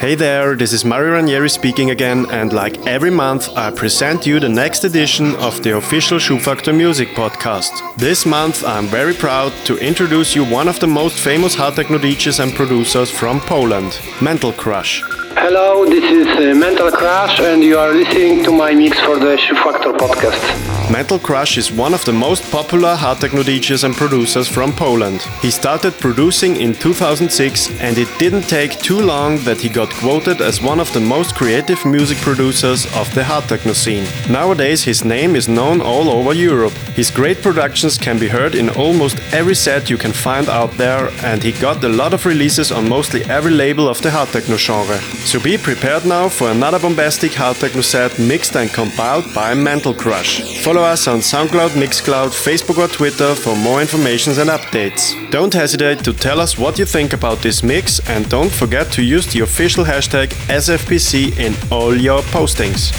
Hey there, this is Mario Ranieri speaking again, and like every month, I present you the next edition of the official Schubfaktor Music podcast. This month, I'm very proud to introduce you one of the most famous hard techno DJs and producers from Poland, Mental Crush. Hello, this is uh, Mental Crush, and you are listening to my mix for the Schubfaktor podcast. Mental Crush is one of the most popular hard techno DJs and producers from Poland. He started producing in 2006 and it didn't take too long that he got quoted as one of the most creative music producers of the hard techno scene. Nowadays his name is known all over Europe. His great productions can be heard in almost every set you can find out there and he got a lot of releases on mostly every label of the hard techno genre. So be prepared now for another bombastic hard techno set mixed and compiled by Mental Crush. Follow Follow us on SoundCloud, Mixcloud, Facebook, or Twitter for more information and updates. Don't hesitate to tell us what you think about this mix and don't forget to use the official hashtag SFPC in all your postings.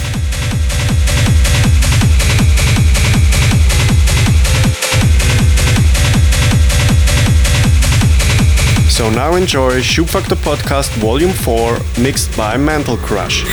So now enjoy Schubfaktor Podcast Volume 4 mixed by Mental Crush.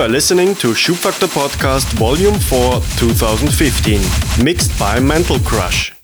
You are listening to Schubfaktor Podcast Volume 4 2015, mixed by Mental Crush.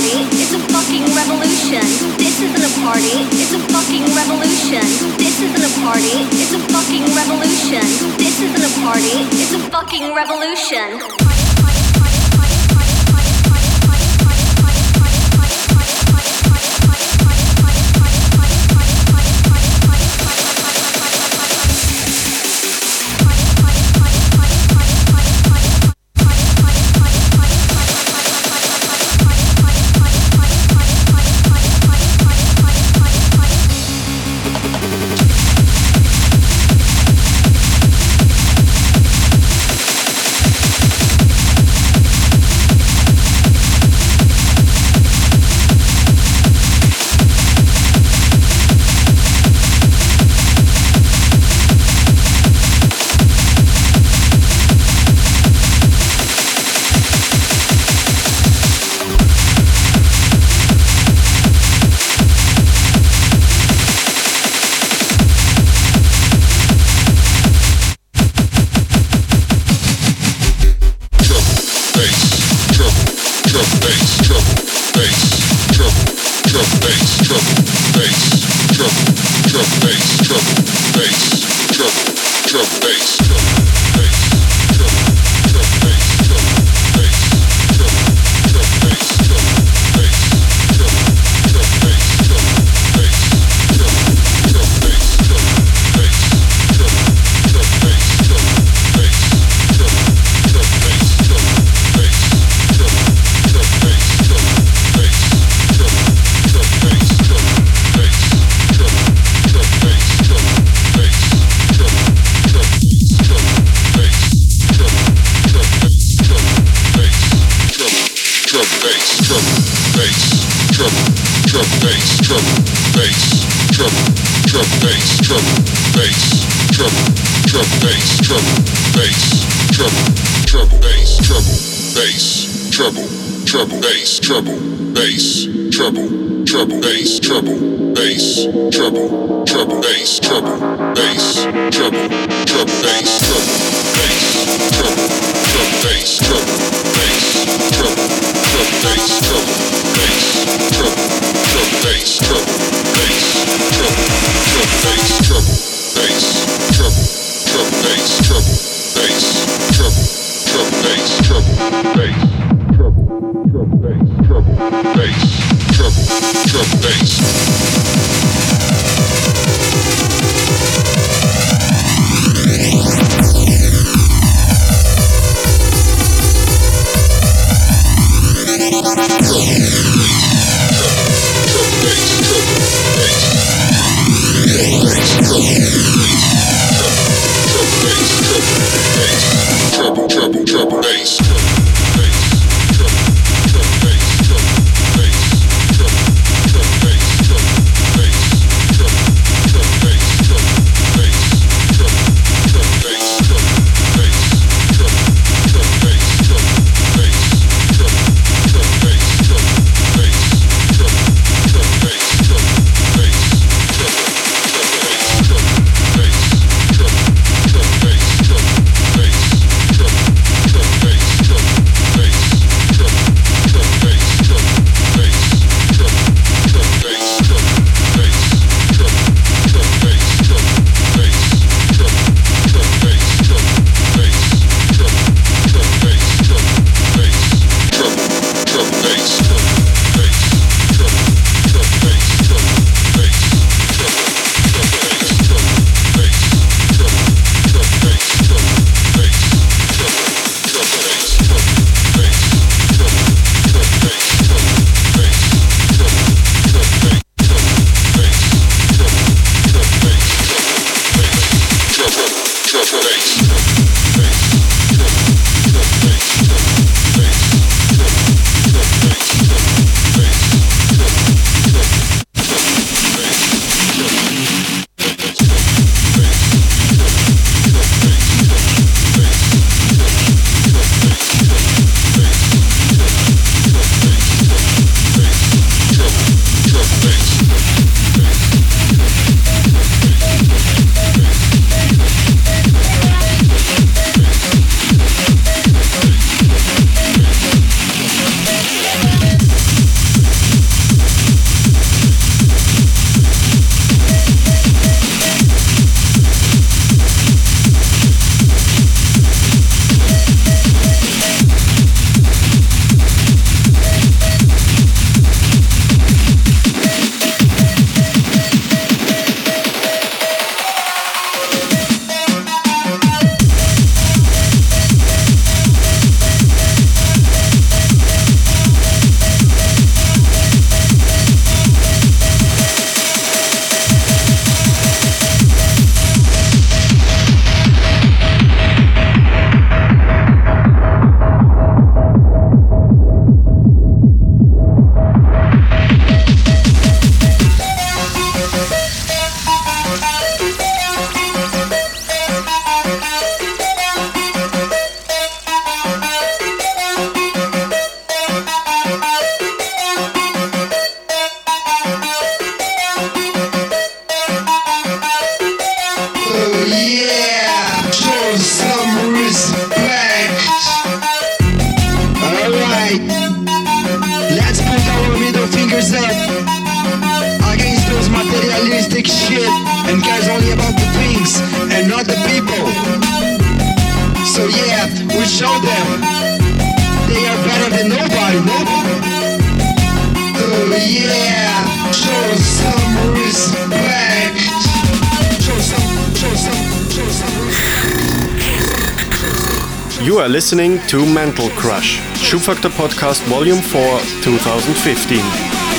party, it's a fucking revolution. This isn't a party, it's a fucking revolution. This isn't a party, it's a fucking revolution. This isn't a party, it's a fucking revolution. drum bass drum bass drum drum bass drum bass drum drum bass drum bass drum drum bass drum bass trouble trouble bass trouble bass trouble trouble bass trouble bass trouble trouble bass trouble bass trouble trouble bass trouble bass trouble trouble bass trouble bass trouble trouble bass trouble bass trouble bass, treble, bass, treble, bass, treble, treble bass. to Mental Crush, Schubfaktor Podcast Volume 4, 2015.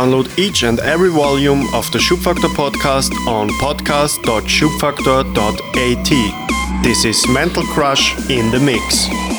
Download each and every volume of the Schubfaktor podcast on podcast.schubfaktor.at. This is Mental Crush in the Mix.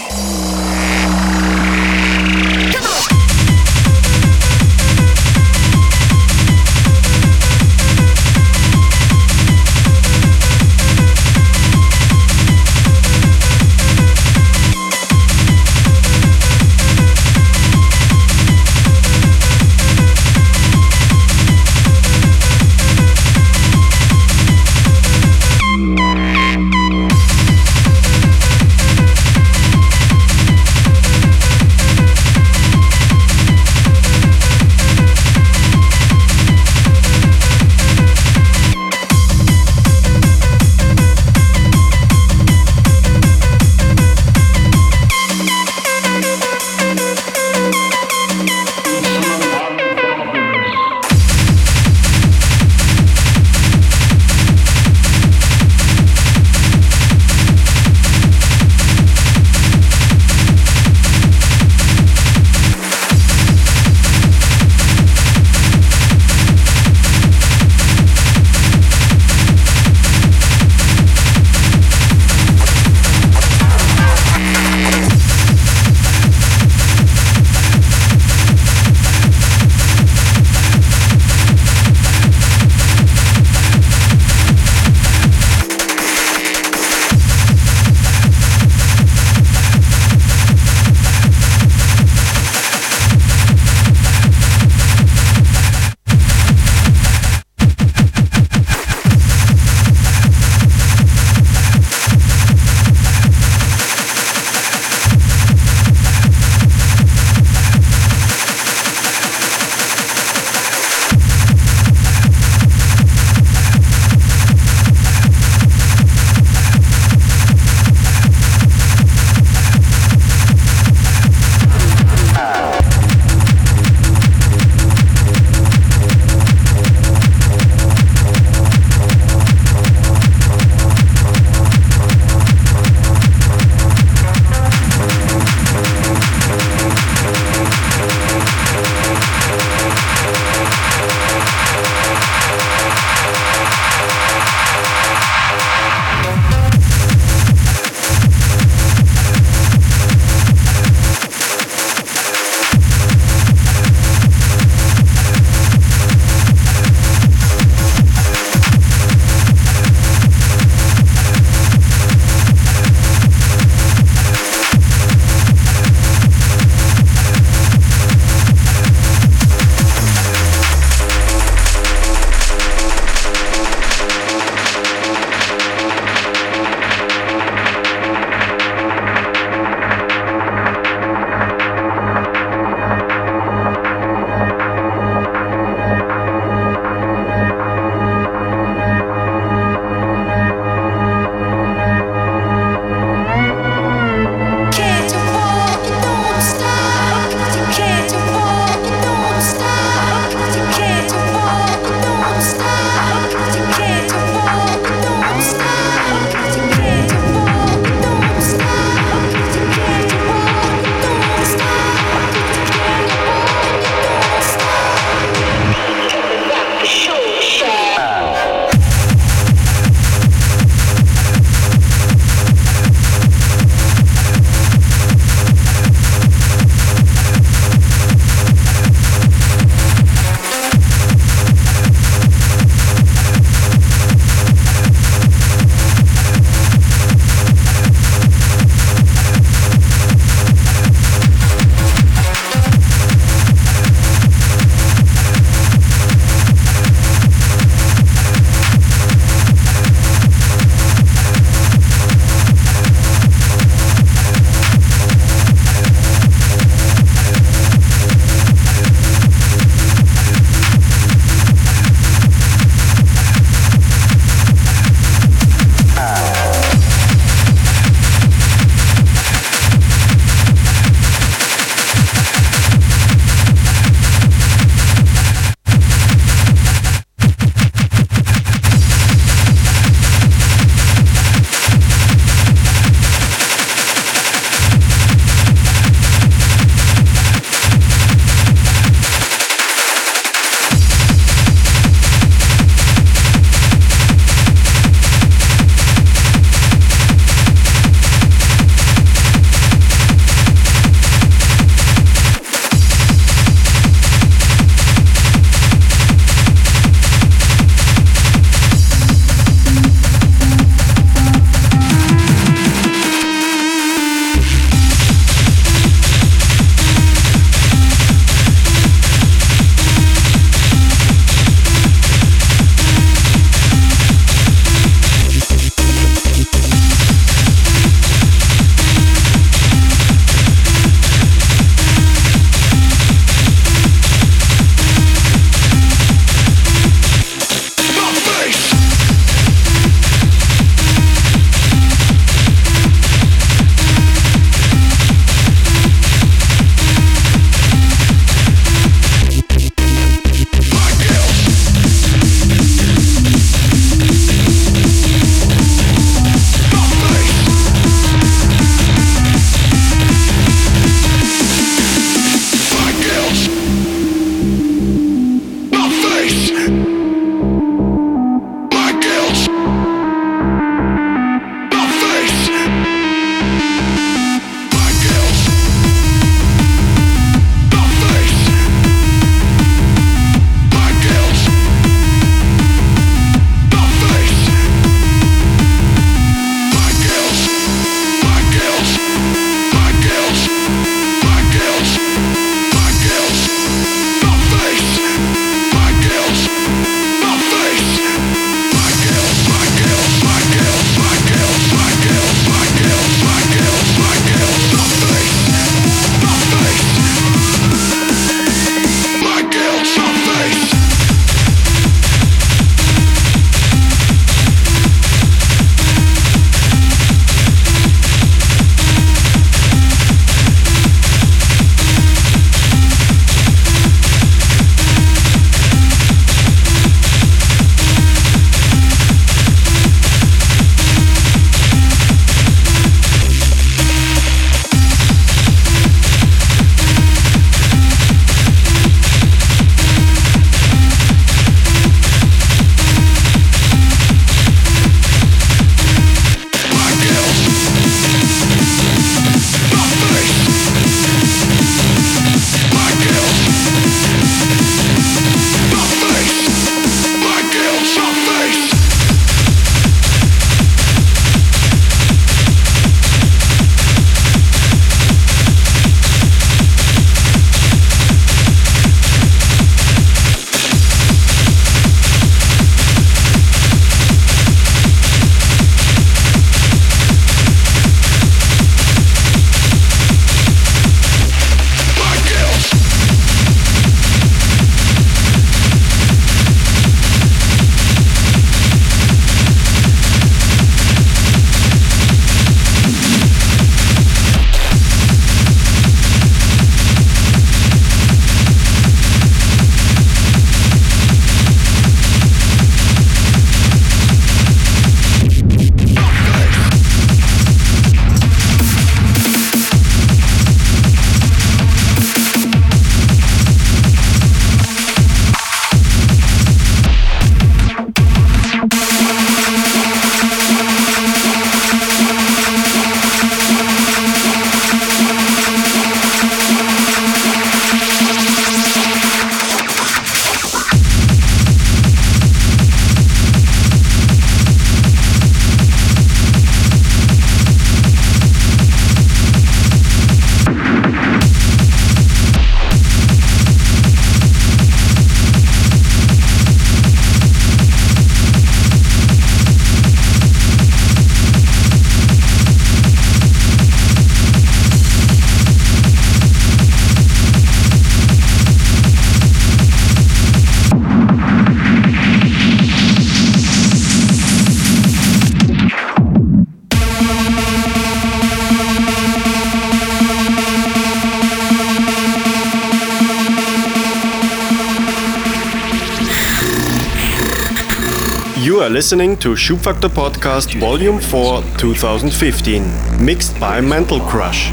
Listening to Schubfaktor Podcast Volume 4 2015, mixed by Mental Crush.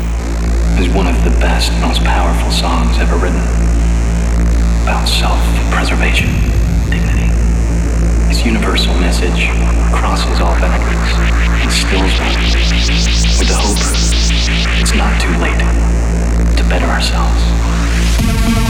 Is one of the best, most powerful songs ever written. About self preservation, dignity. His universal message crosses all boundaries, instills one with the hope it's not too late to better ourselves.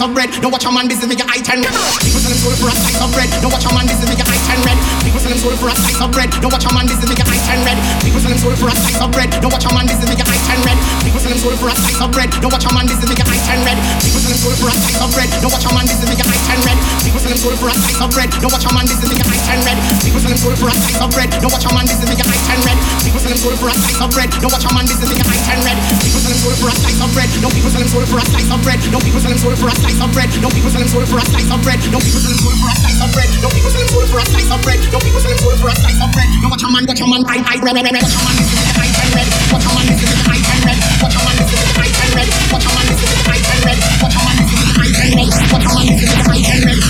slice of bread. Don't watch a man business make your eye turn red. People selling soul for a slice of bread. Don't watch a man business make your eye turn red. People selling soul for a slice of bread. Don't watch a man business make your eye turn red. People selling soul for a slice of bread. Don't watch a man business make your eye turn red. People selling soul for a slice of bread. Don't watch a man business make your eye turn red. People selling soul for a slice of bread. Don't watch a man business make your eye turn red. People sell them soul for a slice of bread. Don't watch your man business in your eyes turn red. People sell them soul for a slice of bread. Don't watch your man business in your eyes turn red. People sell them soul for a slice of bread. Don't watch your man business in your eyes turn red. People sell them soul for a slice of bread. No, people sell them soul for a slice of bread. No, people sell them soul for a slice of bread. No, people sell them soul for a slice of bread. No, people sell them soul for a slice of bread. No, people sell them soul for a slice of bread. No, people sell them soul for a slice of bread. Don't watch your man, watch your man, I, I, red, red, red, watch a man business in your eyes turn red. Watch your man business in your eyes turn red. Watch your man business in your eyes turn red. Watch your man business in your eyes turn red. Watch your man business in your eyes turn red. Watch your man business in your eyes turn red.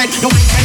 red. Don't make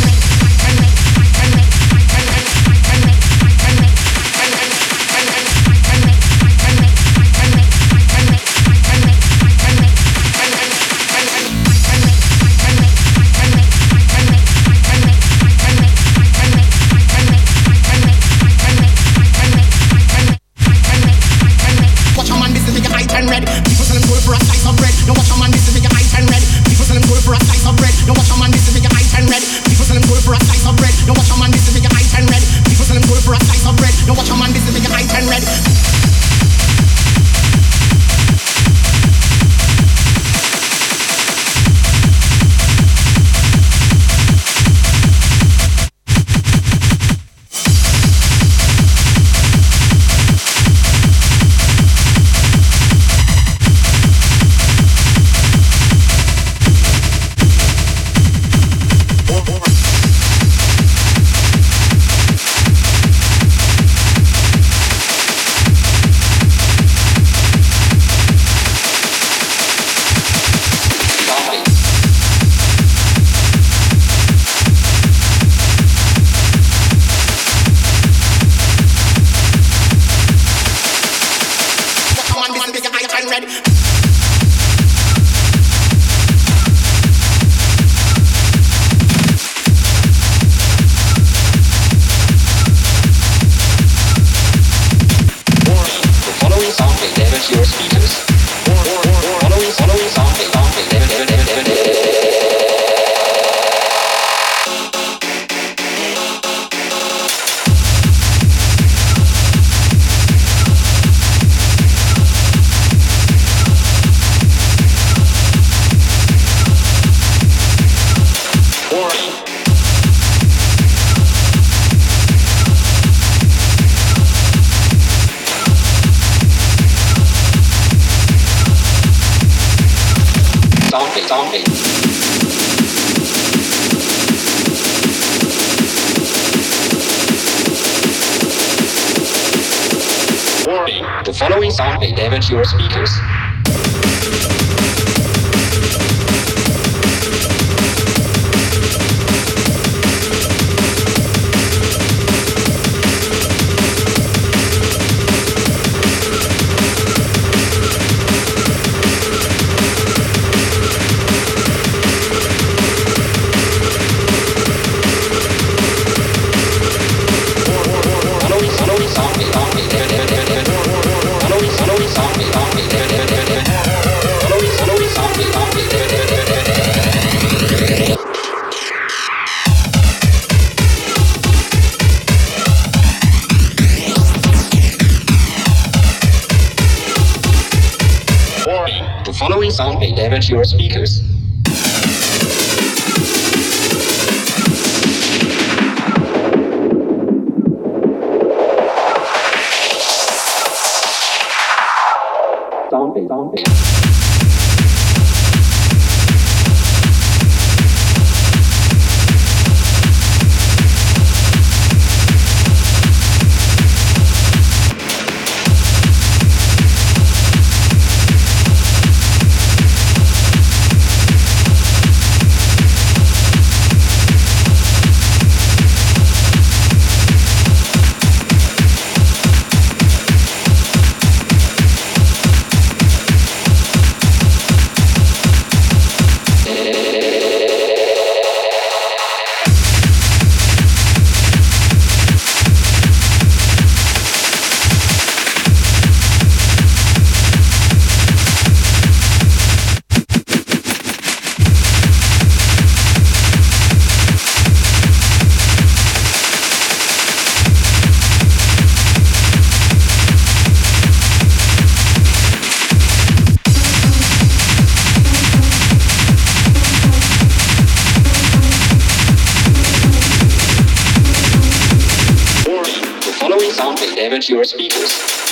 damage your speakers.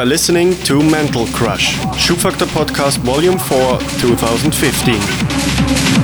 are listening to Mental Crush, Shoe Podcast Volume 4, 2015.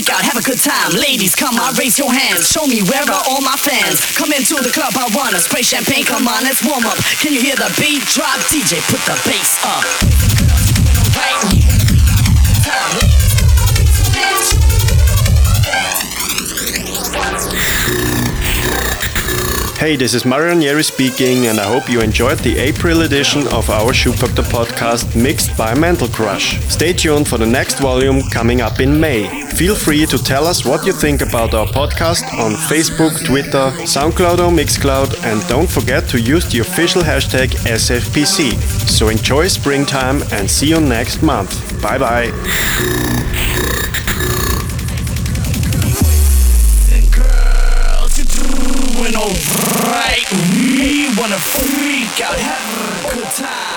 Freak out, have a good time. Ladies, come on, raise your hands. Show me where are all my fans. Come into the club, I wanna spray champagne. Come on, let's warm up. Can you hear the beat drop? DJ, put the bass up. Hey, this is Mario Ranieri speaking, and I hope you enjoyed the April edition of our Schubfaktor podcast mixed by Mental Crush. Stay tuned for the next volume coming up in May. Feel free to tell us what you think about our podcast on Facebook, Twitter, SoundCloud or Mixcloud, and don't forget to use the official hashtag SFPC. So enjoy springtime and see you next month. Bye bye. We wanna freak out, have a good time.